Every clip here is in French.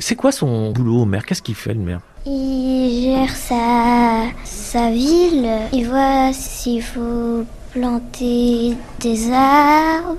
C'est quoi son boulot au maire? Qu'est-ce qu'il fait le maire? Il gère sa, sa ville, il voit s'il faut planter des arbres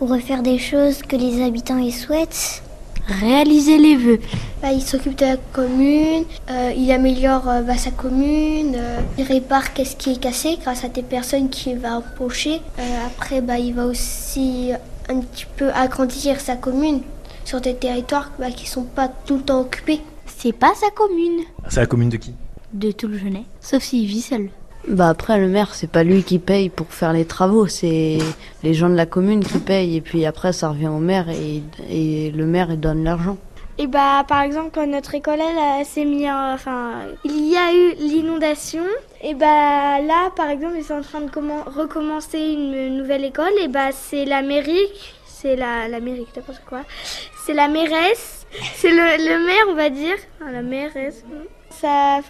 ou refaire des choses que les habitants y souhaitent. Réaliser les vœux. Bah, il s'occupe de la commune, euh, il améliore euh, bah, sa commune, euh, il répare qu'est-ce qui est cassé grâce à des personnes qui va empocher. Euh, après, bah, il va aussi un petit peu agrandir sa commune sur des territoires bah, qui sont pas tout le temps occupés. C'est pas sa commune. C'est la commune de qui? De tout le Genet. Sauf s'il vit seul. Bah après le maire c'est pas lui qui paye pour faire les travaux, c'est les gens de la commune qui payent et puis après ça revient au maire et, et le maire il donne l'argent. Et bah par exemple quand notre école elle, elle s'est mis en- enfin il y a eu l'inondation et bah là par exemple ils sont en train de comment- recommencer une nouvelle école et bah c'est la mairie c'est la la mairie n'importe quoi c'est la mairesse c'est le, le maire on va dire la mairesse ça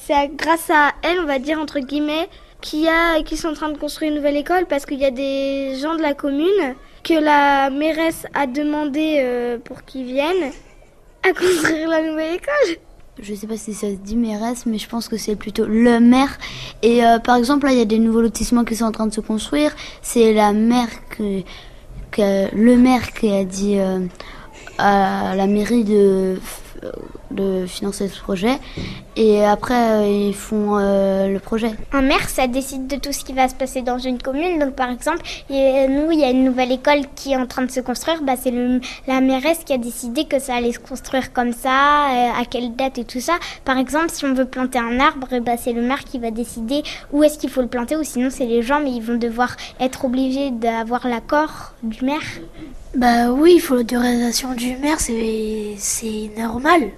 c'est grâce à elle on va dire entre guillemets qui a qui sont en train de construire une nouvelle école parce qu'il y a des gens de la commune que la mairesse a demandé euh, pour qu'ils viennent à construire la nouvelle école. Je sais pas si ça se dit mairesse, mais je pense que c'est plutôt le maire. Et euh, par exemple, là, il y a des nouveaux lotissements qui sont en train de se construire. C'est la maire que, que- le maire qui a dit euh, à la mairie de, de financer ce projet. Et après, euh, ils font euh, le projet. Un maire, ça décide de tout ce qui va se passer dans une commune. Donc, par exemple, a- nous, il y a une nouvelle école qui est en train de se construire. Bah, c'est la mairesse qui a décidé que ça allait se construire comme ça, euh, à quelle date et tout ça. Par exemple, si on veut planter un arbre, bah, c'est le maire qui va décider où est-ce qu'il faut le planter, ou sinon c'est les gens, mais ils vont devoir être obligés d'avoir l'accord du maire. Bah oui, il faut l'autorisation du maire, c'est c'est normal.